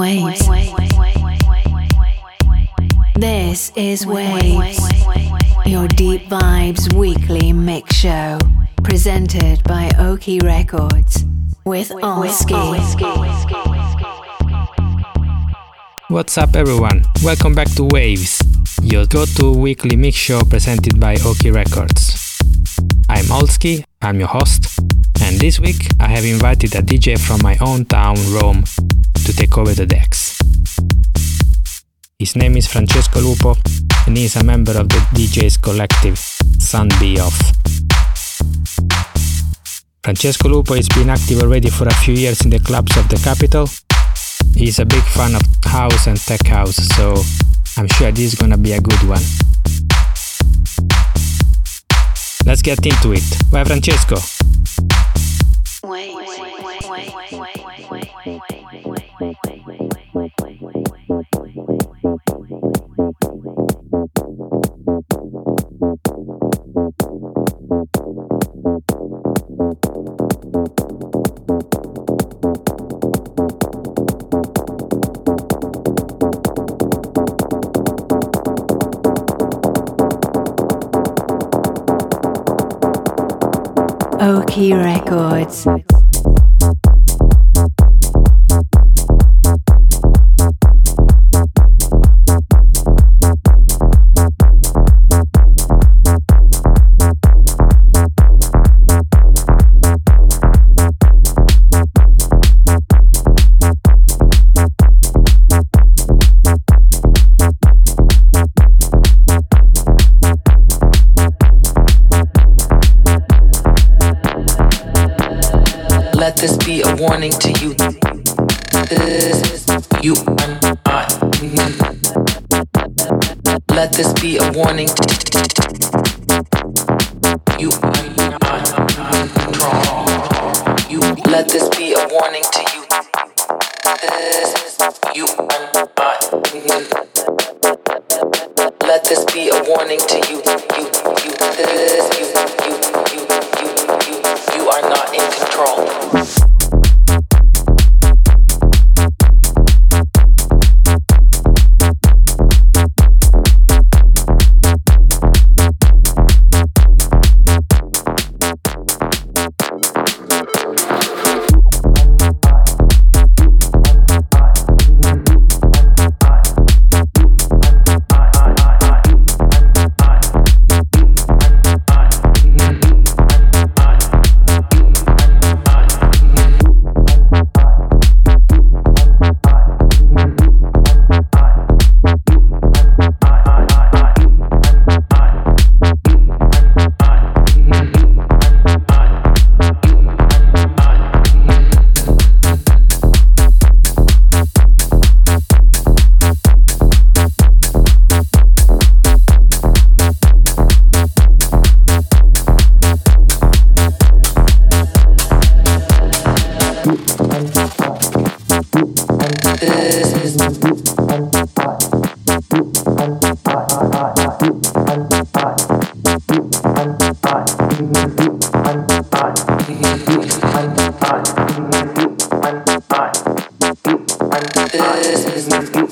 Waves. This is Waves, your deep vibes weekly mix show, presented by Oki Records with Oski. What's up, everyone? Welcome back to Waves, your go to weekly mix show presented by Oki Records. I'm Olski, I'm your host, and this week I have invited a DJ from my own town, Rome, to take over the decks. His name is Francesco Lupo, and he is a member of the DJs collective Sun Be Off. Francesco Lupo has been active already for a few years in the clubs of the capital. He's a big fan of house and tech house, so I'm sure this is gonna be a good one. Let's get into it. Bye, Francesco. Oki Records. Warning to you. This you are not. Let this be a warning to you are not control. You let this be a warning to you. This you are not. Let this be a warning to you. You you this you This is not you.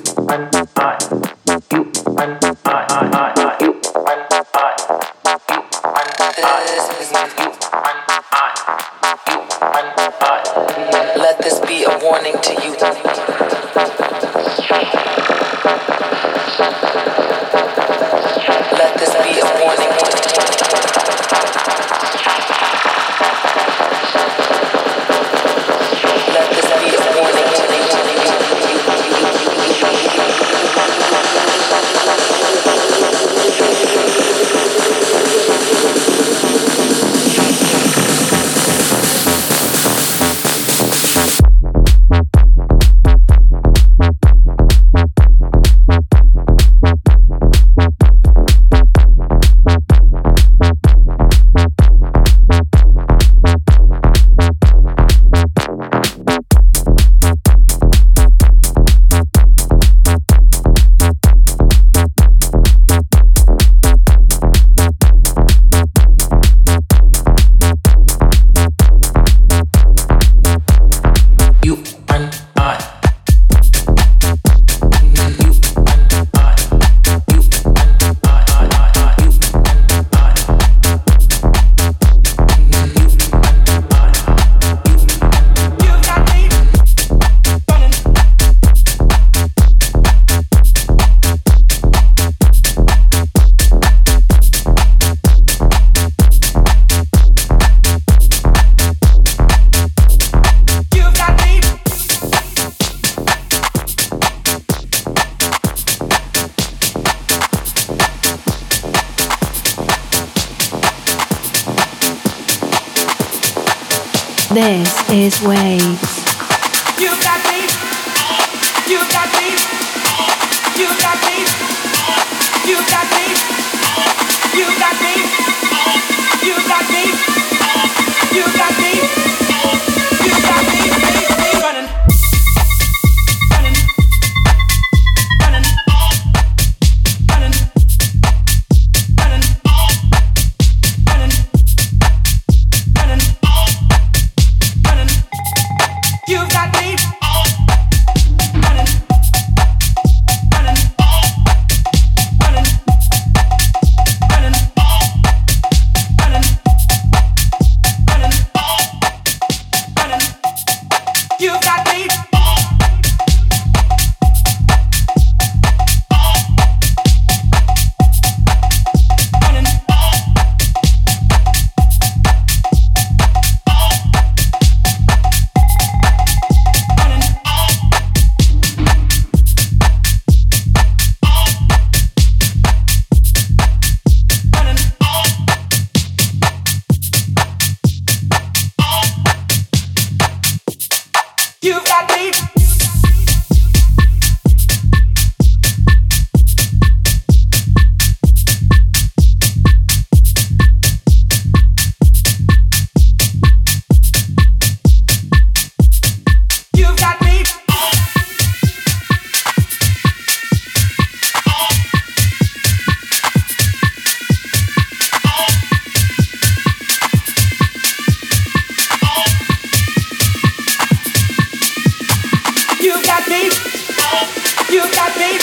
This is Waves. You got me. You got me. You got me. You got me. You got me. You got me. You got me. You got me. You got me.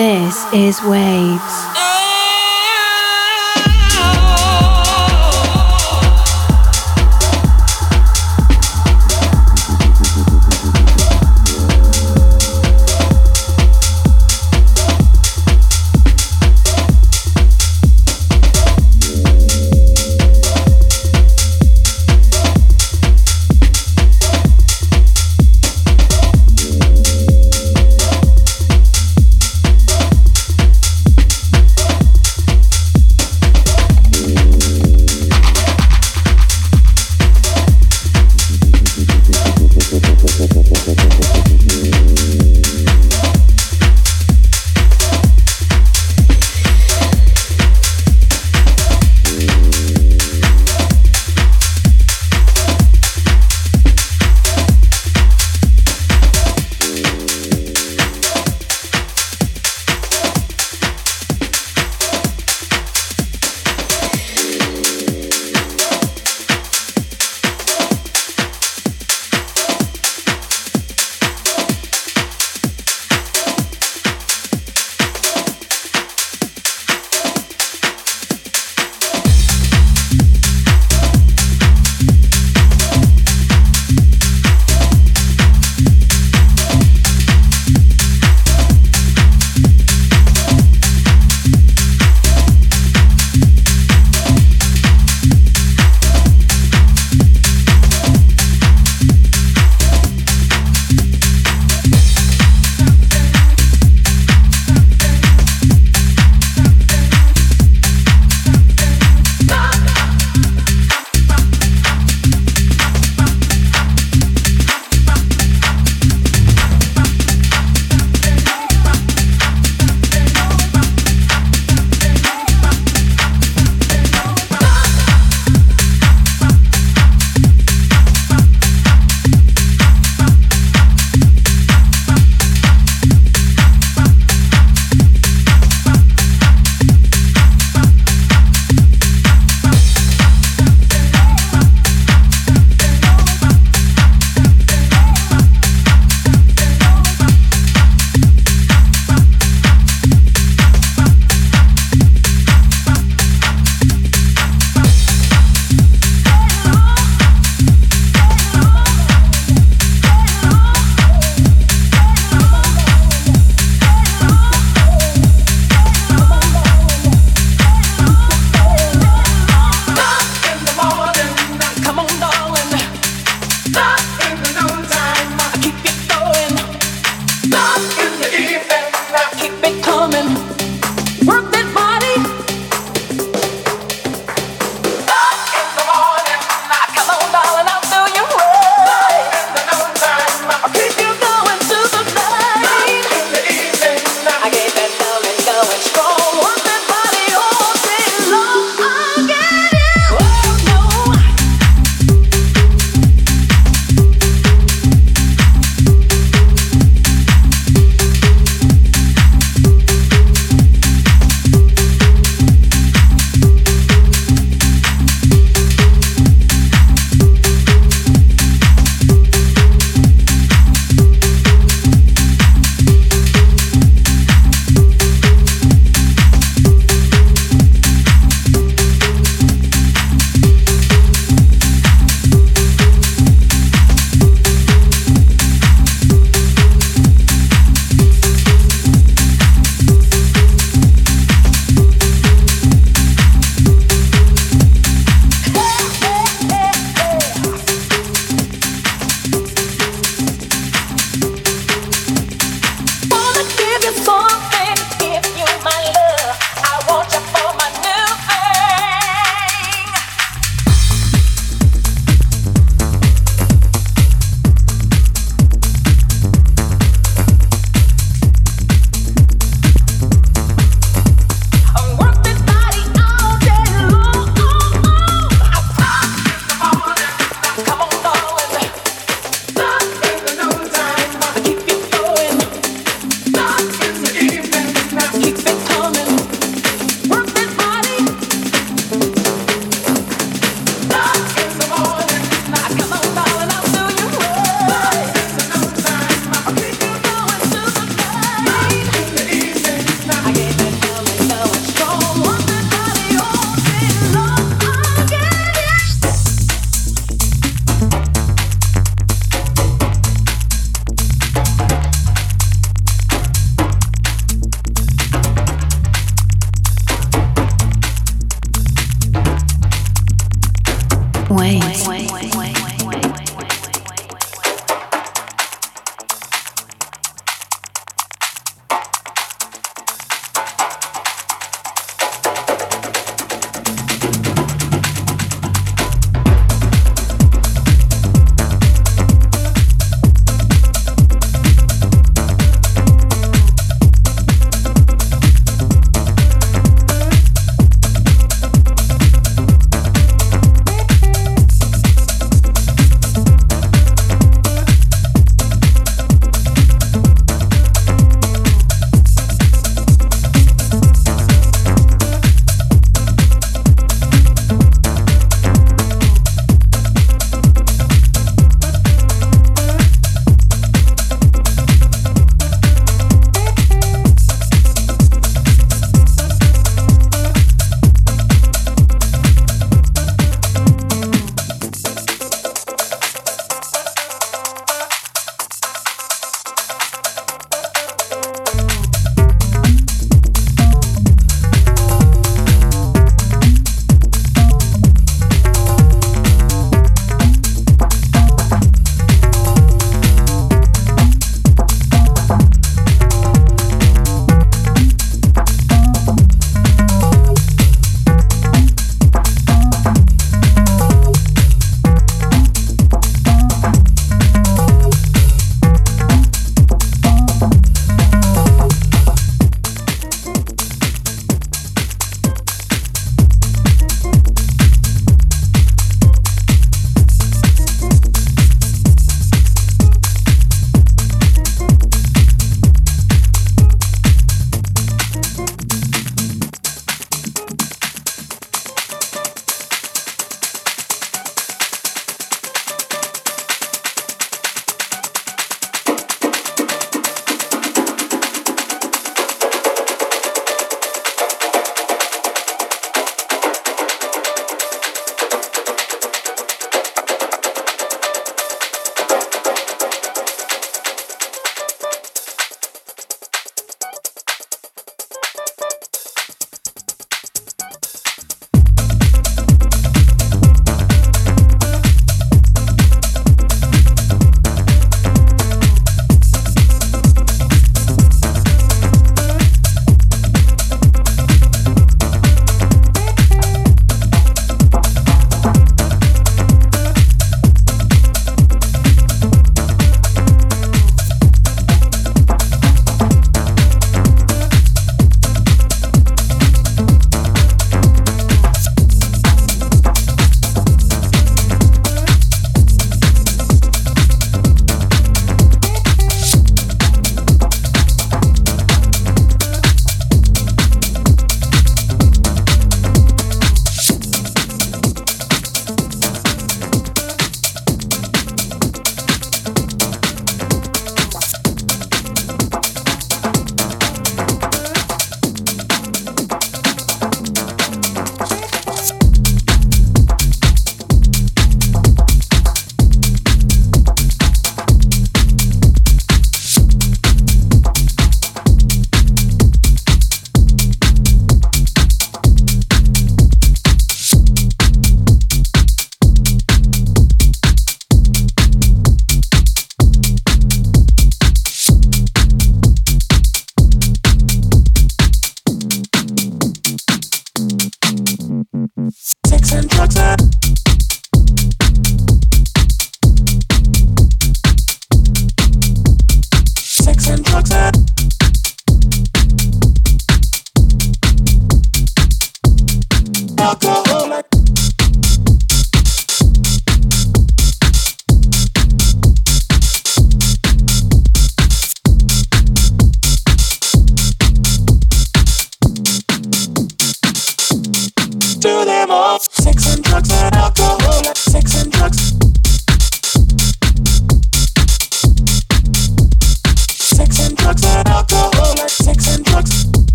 This is Waves.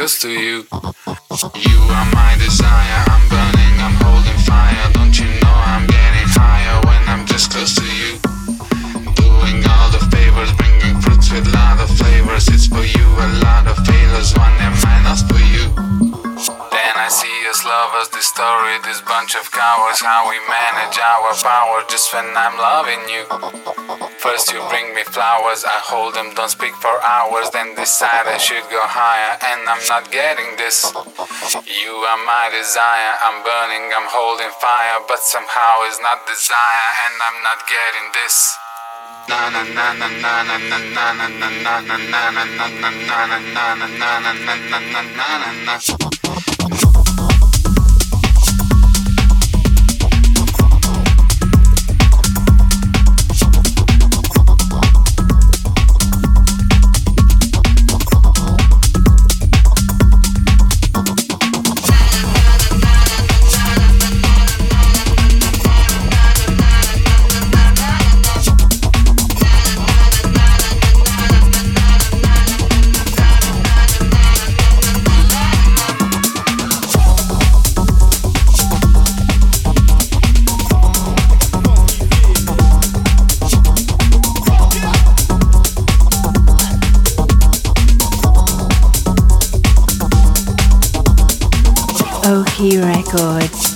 Close to you. You are my desire, I'm burning, I'm holding fire. Don't you know I'm getting higher when I'm just close to you? Doing all the favors, bringing fruits with a lot of flavors. It's for you, a lot of failures, one and minus for you. Then I see us lovers, this story, this bunch of cowards. How we manage our power just when I'm loving you. First you bring me flowers, I hold them, don't speak for hours, then decide I should go higher, and I'm not getting this. You are my desire, I'm burning, I'm holding fire, but somehow it's not desire, and I'm not getting this. Oki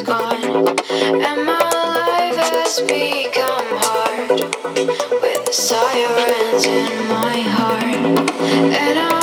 gone, and my life has become hard with sirens in my heart. And I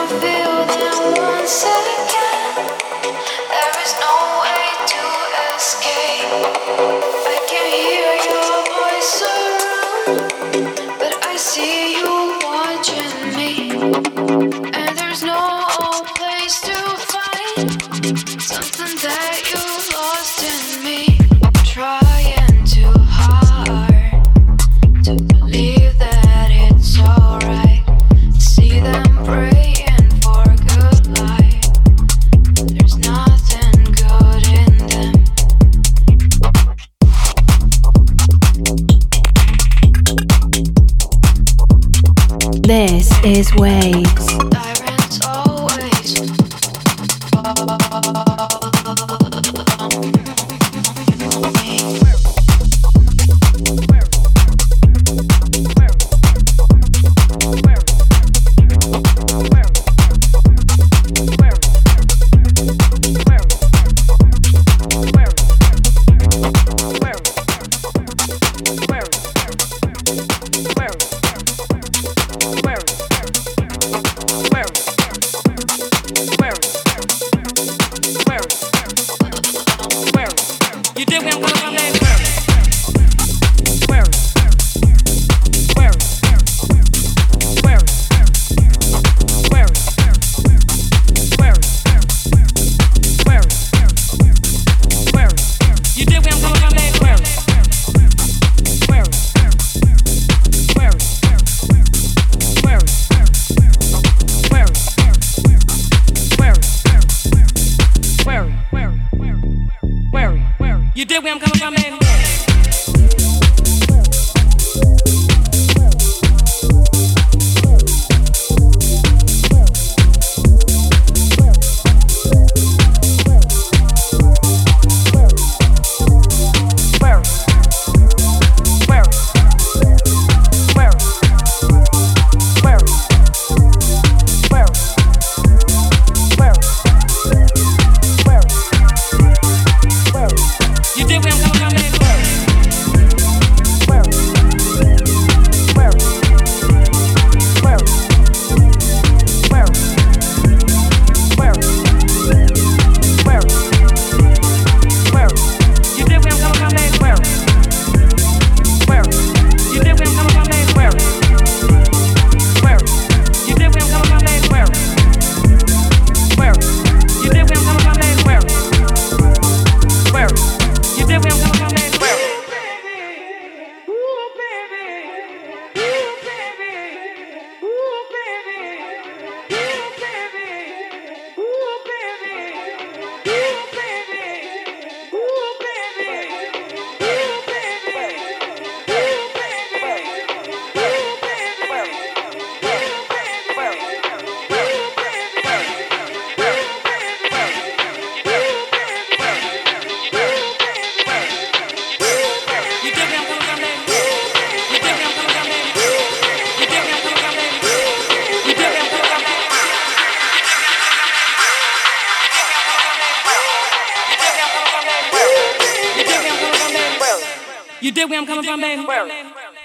You did where I'm coming from, baby? Where?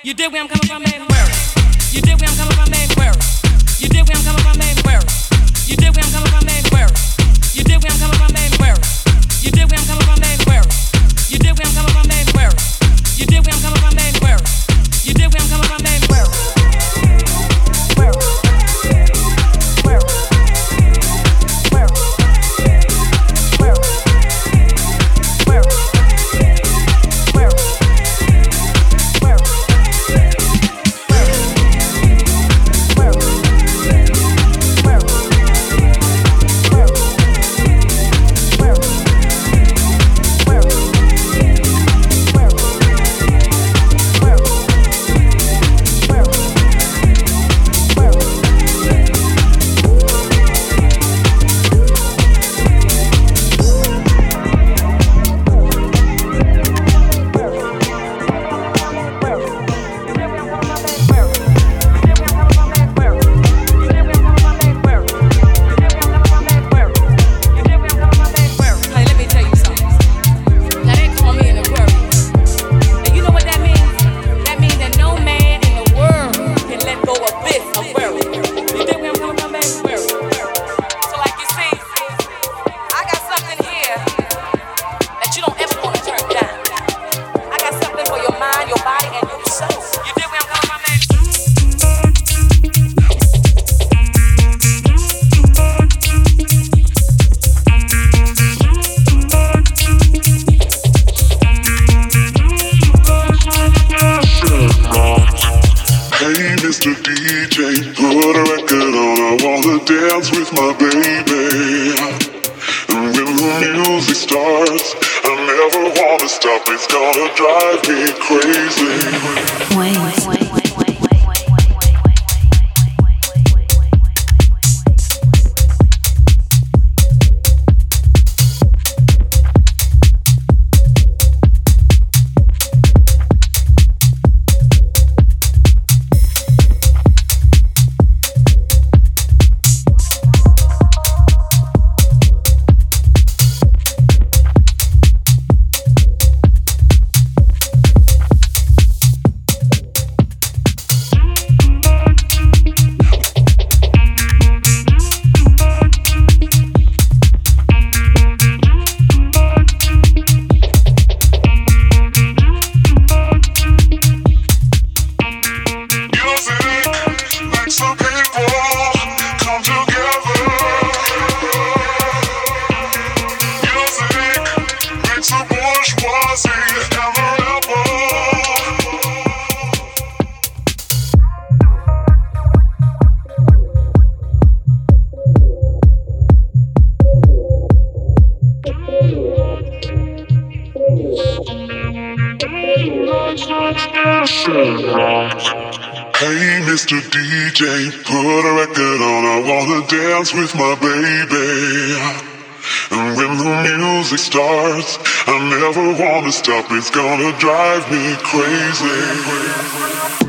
You did where I'm coming from, baby? You did where I'm coming from, baby? You did where I'm coming from? Records. put a record on. I wanna dance with my baby. And when the music starts, I never wanna stop. It's gonna drive me crazy. Wait, wait, dance It's gonna drive me crazy.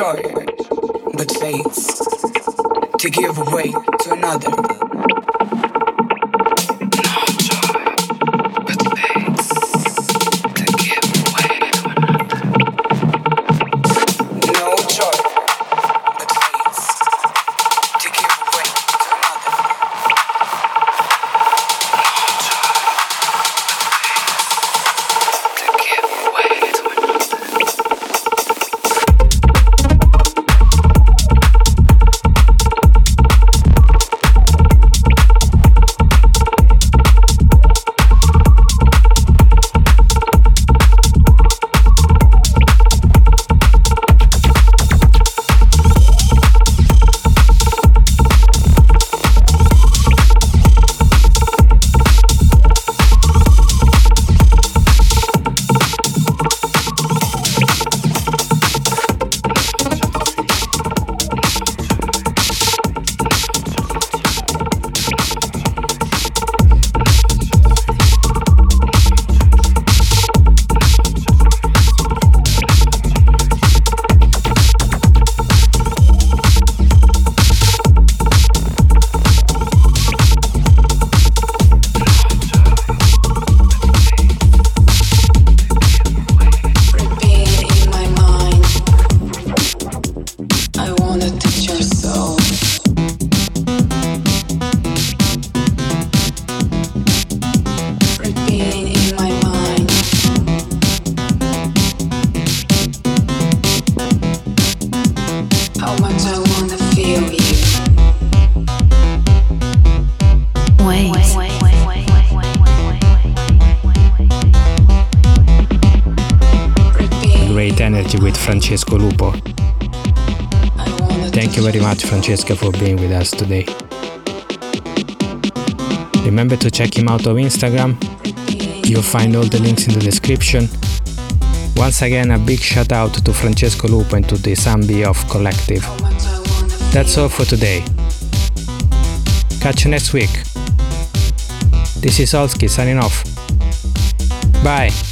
No Francesco, for being with us today. Remember to check him out on Instagram. You'll find all the links in the description. Once again, a big shout out to Francesco Lupo and to the Zambi of Collective. That's all for today. Catch you next week. This is Olski signing off. Bye.